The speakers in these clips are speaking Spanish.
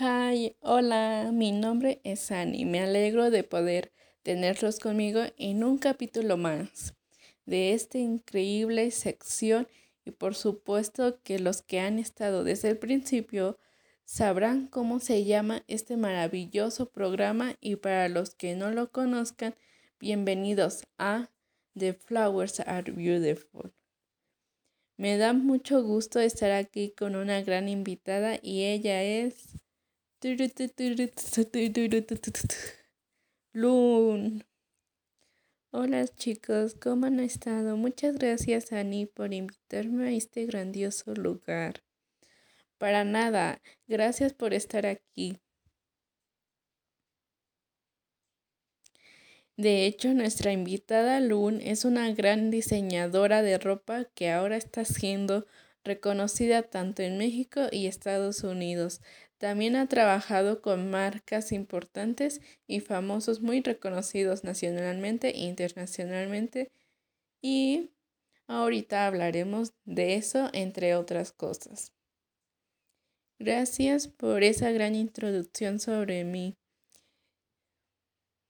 Hi, hola, mi nombre es Annie. Me alegro de poder tenerlos conmigo en un capítulo más de esta increíble sección y por supuesto que los que han estado desde el principio sabrán cómo se llama este maravilloso programa y para los que no lo conozcan, bienvenidos a The Flowers Are Beautiful. Me da mucho gusto estar aquí con una gran invitada y ella es Lun. Hola chicos, ¿cómo han estado? Muchas gracias Ani por invitarme a este grandioso lugar. Para nada, gracias por estar aquí. De hecho, nuestra invitada Lun es una gran diseñadora de ropa que ahora está siendo reconocida tanto en México y Estados Unidos. También ha trabajado con marcas importantes y famosos muy reconocidos nacionalmente e internacionalmente y ahorita hablaremos de eso entre otras cosas. Gracias por esa gran introducción sobre mí.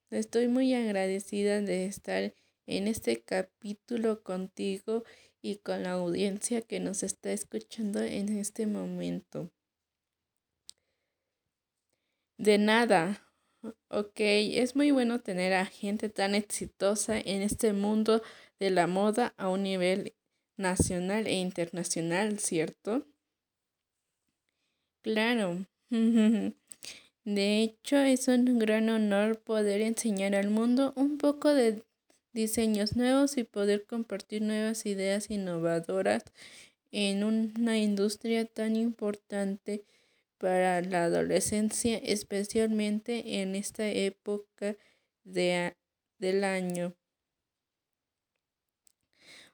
Estoy muy agradecida de estar en este capítulo contigo y con la audiencia que nos está escuchando en este momento. De nada. Ok, es muy bueno tener a gente tan exitosa en este mundo de la moda a un nivel nacional e internacional, ¿cierto? Claro. De hecho, es un gran honor poder enseñar al mundo un poco de diseños nuevos y poder compartir nuevas ideas innovadoras en una industria tan importante para la adolescencia, especialmente en esta época de, del año.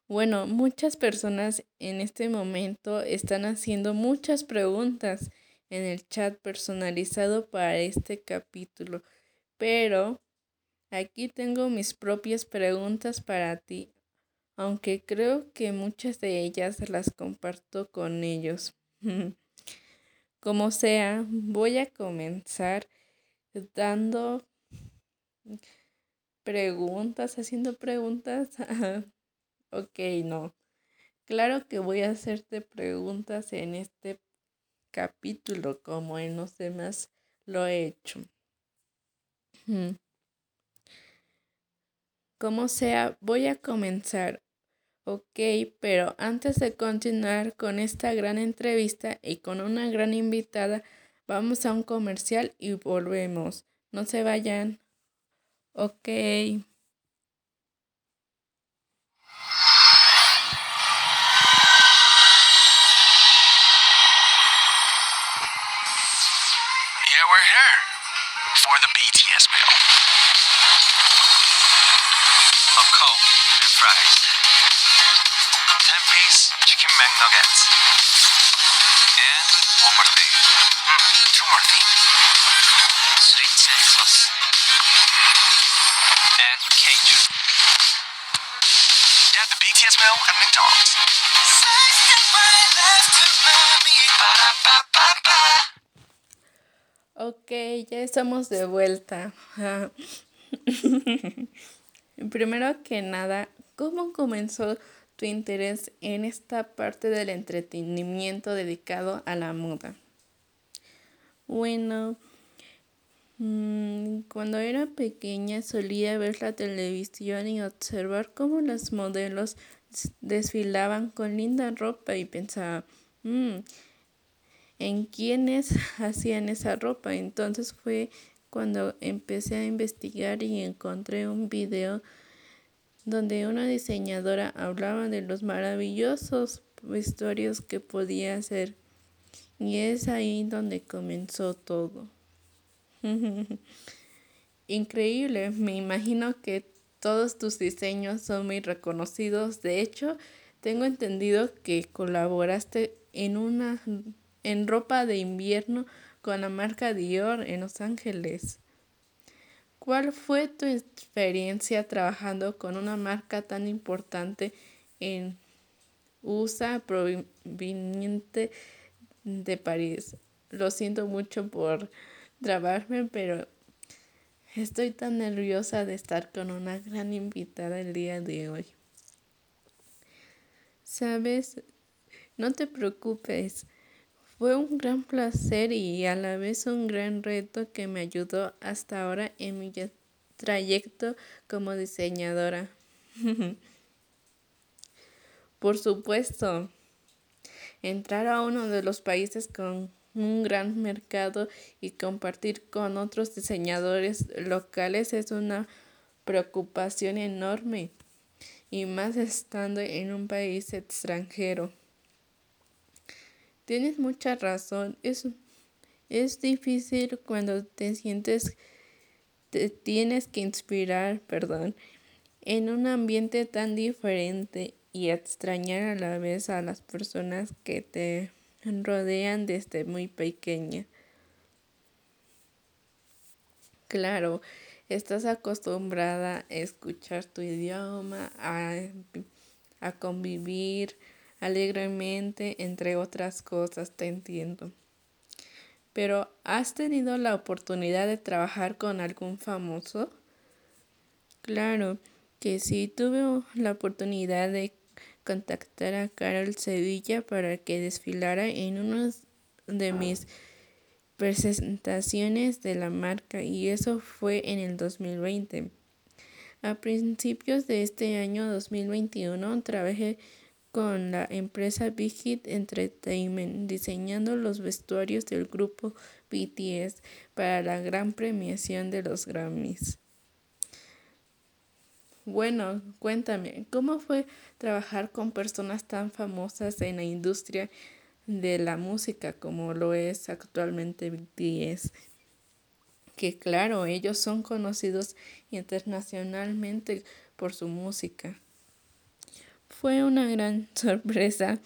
Bueno, muchas personas en este momento están haciendo muchas preguntas en el chat personalizado para este capítulo, pero aquí tengo mis propias preguntas para ti, aunque creo que muchas de ellas las comparto con ellos. Como sea, voy a comenzar dando preguntas, haciendo preguntas. ok, no. Claro que voy a hacerte preguntas en este capítulo como en los demás lo he hecho. Como sea, voy a comenzar Ok, pero antes de continuar con esta gran entrevista y con una gran invitada, vamos a un comercial y volvemos. No se vayan. Ok. Yeah, and. 10-piece chicken McNuggets. And one more thing. Mm, two more things. Sweet chili sauce. And ketchup. Yeah, the BTS meal at McDonald's. Ok, ya estamos de vuelta. Primero que nada, ¿cómo comenzó tu interés en esta parte del entretenimiento dedicado a la moda? Bueno, mm, cuando era pequeña solía ver la televisión y observar cómo las modelos desfilaban con linda ropa y pensaba, mm, ¿en quiénes hacían esa ropa? Entonces fue cuando empecé a investigar y encontré un video donde una diseñadora hablaba de los maravillosos vestuarios que podía hacer. Y es ahí donde comenzó todo. Increíble, me imagino que todos tus diseños son muy reconocidos. De hecho, tengo entendido que colaboraste en una en ropa de invierno con la marca Dior en Los Ángeles. ¿Cuál fue tu experiencia trabajando con una marca tan importante en USA proveniente de París? lo siento mucho por trabarme, pero estoy tan nerviosa de estar con una gran invitada el día de hoy. Sabes, no te preocupes. Fue un gran placer y a la vez un gran reto que me ayudó hasta ahora en mi trayecto como diseñadora. Por supuesto, entrar a uno de los países con un gran mercado y compartir con otros diseñadores locales es una preocupación enorme y más estando en un país extranjero. Tienes mucha razón, es, es difícil cuando te sientes, te tienes que inspirar, perdón, en un ambiente tan diferente y extrañar a la vez a las personas que te rodean desde muy pequeña. Claro, estás acostumbrada a escuchar tu idioma, a, a convivir alegremente, entre otras cosas, te entiendo. Pero, ¿has tenido la oportunidad de trabajar con algún famoso? Claro que sí, tuve la oportunidad de contactar a Carol Sevilla para que desfilara en una de mis presentaciones de la marca y eso fue en el 2020. A principios de este año 2021 trabajé con la empresa Big Hit Entertainment diseñando los vestuarios del grupo BTS para la gran premiación de los Grammys. Bueno, cuéntame, ¿cómo fue trabajar con personas tan famosas en la industria de la música como lo es actualmente BTS? Que claro, ellos son conocidos internacionalmente por su música. Fue una gran sorpresa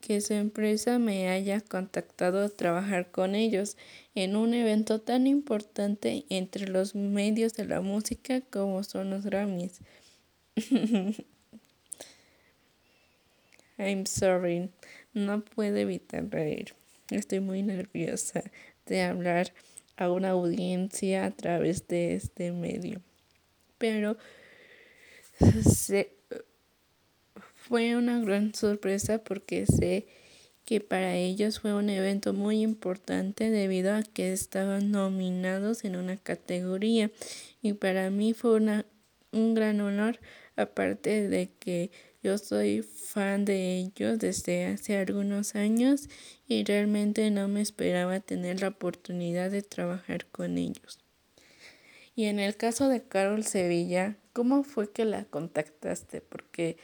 que su empresa me haya contactado a trabajar con ellos en un evento tan importante entre los medios de la música como son los Grammys. I'm sorry, no puedo evitar reír. Estoy muy nerviosa de hablar a una audiencia a través de este medio. Pero fue una gran sorpresa porque sé que para ellos fue un evento muy importante debido a que estaban nominados en una categoría y para mí fue una, un gran honor aparte de que yo soy fan de ellos desde hace algunos años y realmente no me esperaba tener la oportunidad de trabajar con ellos. Y en el caso de Carol Sevilla, ¿cómo fue que la contactaste? Porque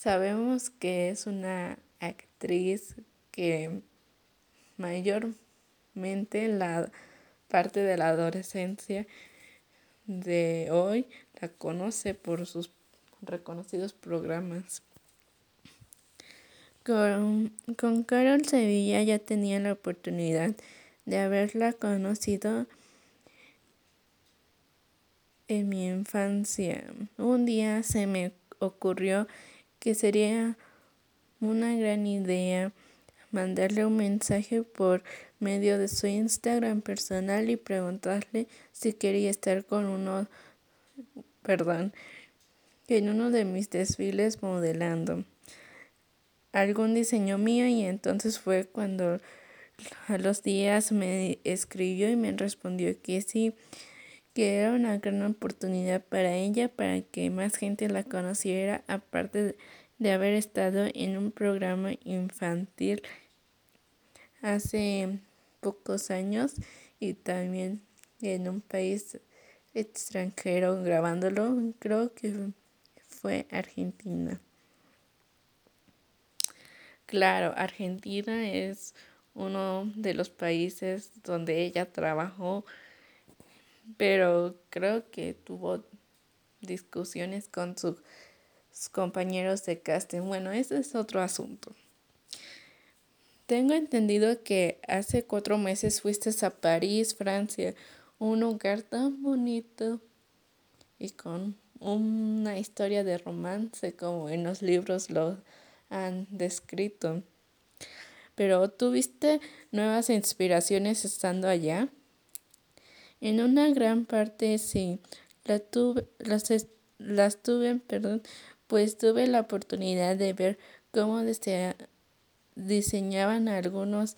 Sabemos que es una actriz que mayormente la parte de la adolescencia de hoy la conoce por sus reconocidos programas. Con, Carol Sevilla ya tenía la oportunidad de haberla conocido en mi infancia. Un día se me ocurrió que sería una gran idea mandarle un mensaje por medio de su Instagram personal y preguntarle si quería estar con uno, perdón, en uno de mis desfiles modelando algún diseño mío y entonces fue cuando a los días me escribió y me respondió que sí, que era una gran oportunidad para ella, para que más gente la conociera, aparte de haber estado en un programa infantil hace pocos años y también en un país extranjero grabándolo, creo que fue Argentina. Claro, Argentina es uno de los países donde ella trabajó pero creo que tuvo discusiones con sus compañeros de casting. Bueno, ese es otro asunto. Tengo entendido que hace cuatro meses fuiste a París, Francia, un lugar tan bonito y con una historia de romance como en los libros lo han descrito. Pero ¿tuviste nuevas inspiraciones estando allá? En una gran parte sí, la tuve, las, las tuve, perdón, pues tuve la oportunidad de ver cómo diseñaban algunos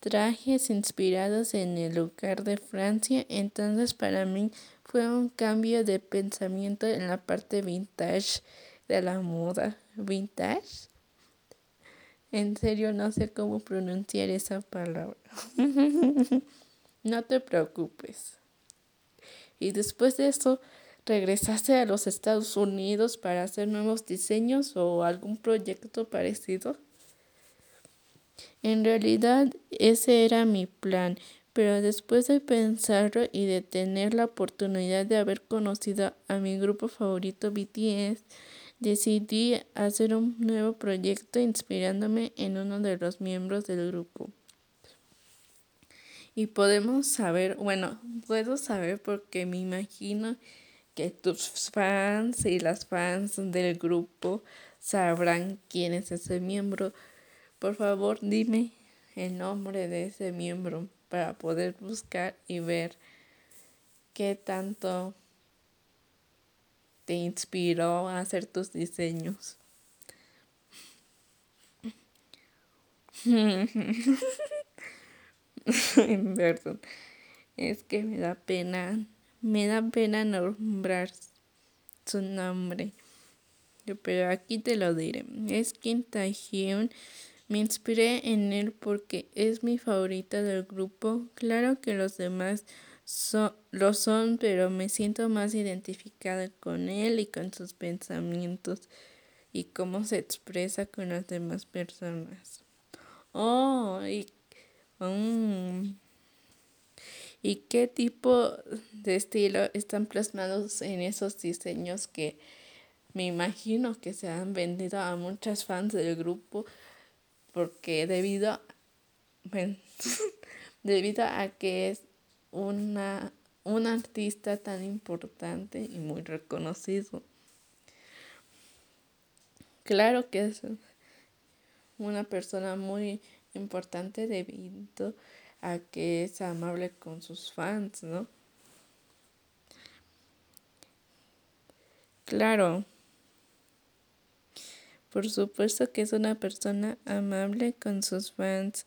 trajes inspirados en el lugar de Francia, entonces para mí fue un cambio de pensamiento en la parte vintage de la moda. ¿Vintage? En serio no sé cómo pronunciar esa palabra. no te preocupes. Y después de eso, ¿regresaste a los Estados Unidos para hacer nuevos diseños o algún proyecto parecido? En realidad ese era mi plan, pero después de pensarlo y de tener la oportunidad de haber conocido a mi grupo favorito BTS, decidí hacer un nuevo proyecto inspirándome en uno de los miembros del grupo. Y podemos saber, bueno, puedo saber porque me imagino que tus fans y las fans del grupo sabrán quién es ese miembro. Por favor, dime el nombre de ese miembro para poder buscar y ver qué tanto te inspiró a hacer tus diseños. Es que me da pena, me da pena nombrar su nombre. Pero aquí te lo diré. Es Kim Taehyun me inspiré en él porque es mi favorita del grupo. Claro que los demás lo son, pero me siento más identificada con él y con sus pensamientos y cómo se expresa con las demás personas. Oh, y, mm, ¿y qué tipo de estilo están plasmados en esos diseños que me imagino que se han vendido a muchas fans del grupo? porque debido, debido a que es una, un artista tan importante y muy reconocido. Claro que es una persona muy importante debido a que es amable con sus fans, ¿no? Claro. Por supuesto que es una persona amable con sus fans.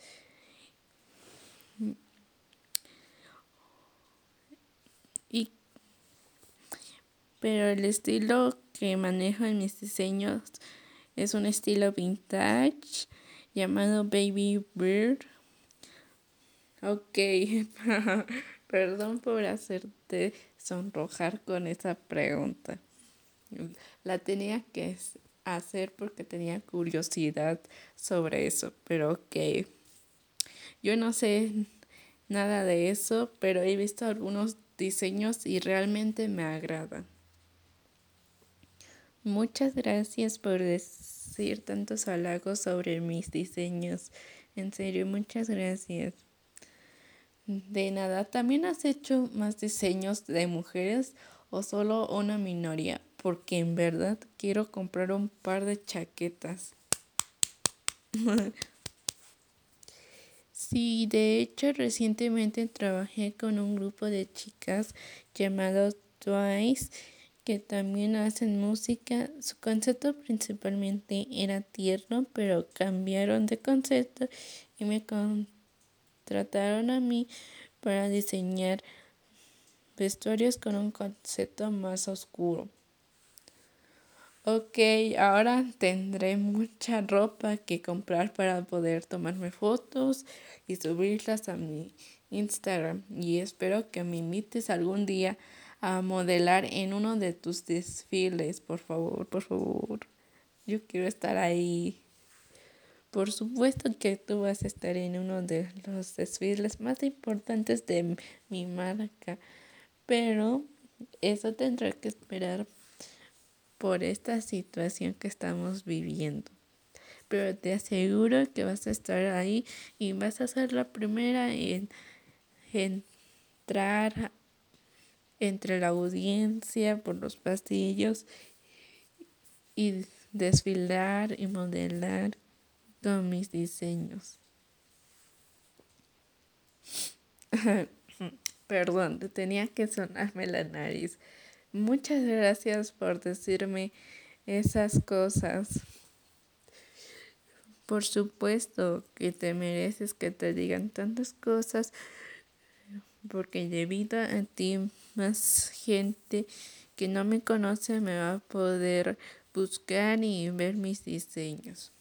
Y, pero el estilo que manejo en mis diseños es un estilo vintage llamado Baby Bird. Ok, perdón por hacerte sonrojar con esa pregunta. La tenía que hacer porque tenía curiosidad sobre eso, pero ok. Yo no sé nada de eso, pero he visto algunos diseños y realmente me agradan. Muchas gracias por decir tantos halagos sobre mis diseños. En serio, muchas gracias. De nada, ¿también has hecho más diseños de mujeres o solo una minoría? porque en verdad quiero comprar un par de chaquetas. sí, de hecho recientemente trabajé con un grupo de chicas llamados Twice que también hacen música. Su concepto principalmente era tierno, pero cambiaron de concepto y me contrataron a mí para diseñar vestuarios con un concepto más oscuro. Ok, ahora tendré mucha ropa que comprar para poder tomarme fotos y subirlas a mi Instagram. Y espero que me invites algún día a modelar en uno de tus desfiles, por favor, por favor. Yo quiero estar ahí. Por supuesto que tú vas a estar en uno de los desfiles más importantes de mi marca, pero eso tendrá que esperar por esta situación que estamos viviendo. Pero te aseguro que vas a estar ahí y vas a ser la primera en, entrar entre la audiencia por los pasillos y desfilar y modelar con mis diseños. Perdón, tenía que sonarme la nariz. Muchas gracias por decirme esas cosas. Por supuesto que te mereces que te digan tantas cosas, porque debido a ti más gente que no me conoce me va a poder buscar y ver mis diseños.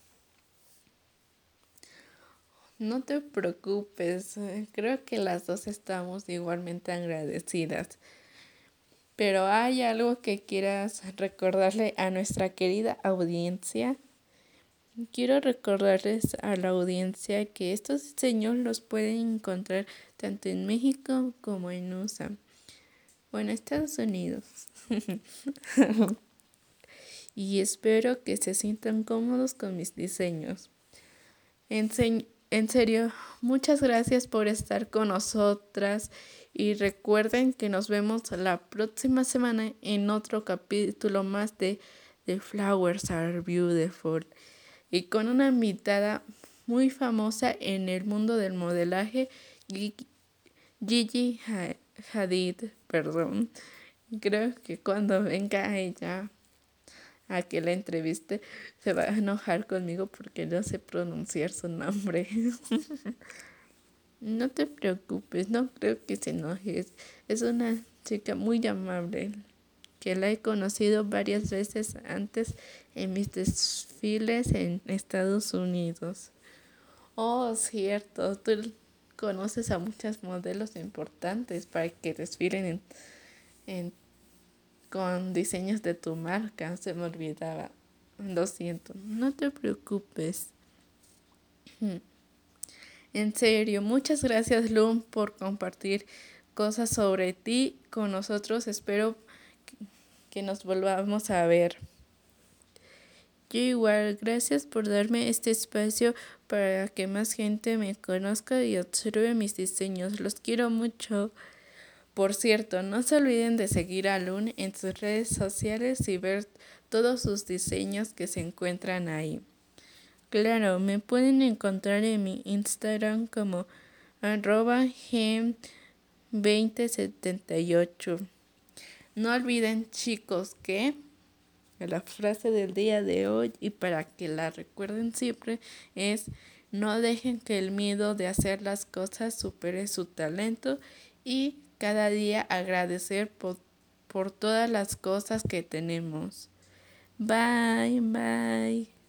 No te preocupes, creo que las dos estamos igualmente agradecidas. Pero ¿hay algo que quieras recordarle a nuestra querida audiencia? Quiero recordarles a la audiencia que estos diseños los pueden encontrar tanto en México como en USA o en Estados Unidos. y espero que se sientan cómodos con mis diseños. En, en serio, muchas gracias por estar con nosotras y recuerden que nos vemos la próxima semana en otro capítulo más de The Flowers Are Beautiful y con una invitada muy famosa en el mundo del modelaje, Gigi Hadid, perdón. Creo que cuando venga ella a que la entreviste, se va a enojar conmigo porque no sé pronunciar su nombre. no te preocupes, no creo que se enoje. Es una chica muy amable que la he conocido varias veces antes en mis desfiles en Estados Unidos. Oh, cierto, tú conoces a muchos modelos importantes para que desfilen en, con diseños de tu marca. Se me olvidaba. Lo siento, no te preocupes. En serio, muchas gracias Lum por compartir cosas sobre ti con nosotros. Espero que nos volvamos a ver. Yo igual, gracias por darme este espacio para que más gente me conozca y observe mis diseños. Los quiero mucho. Por cierto, no se olviden de seguir a Lun en sus redes sociales y ver todos sus diseños que se encuentran ahí. Claro, me pueden encontrar en mi Instagram como arroba gem2078. No olviden chicos que la frase del día de hoy y para que la recuerden siempre es no dejen que el miedo de hacer las cosas supere su talento y cada día agradecer por, por todas las cosas que tenemos. Bye, bye.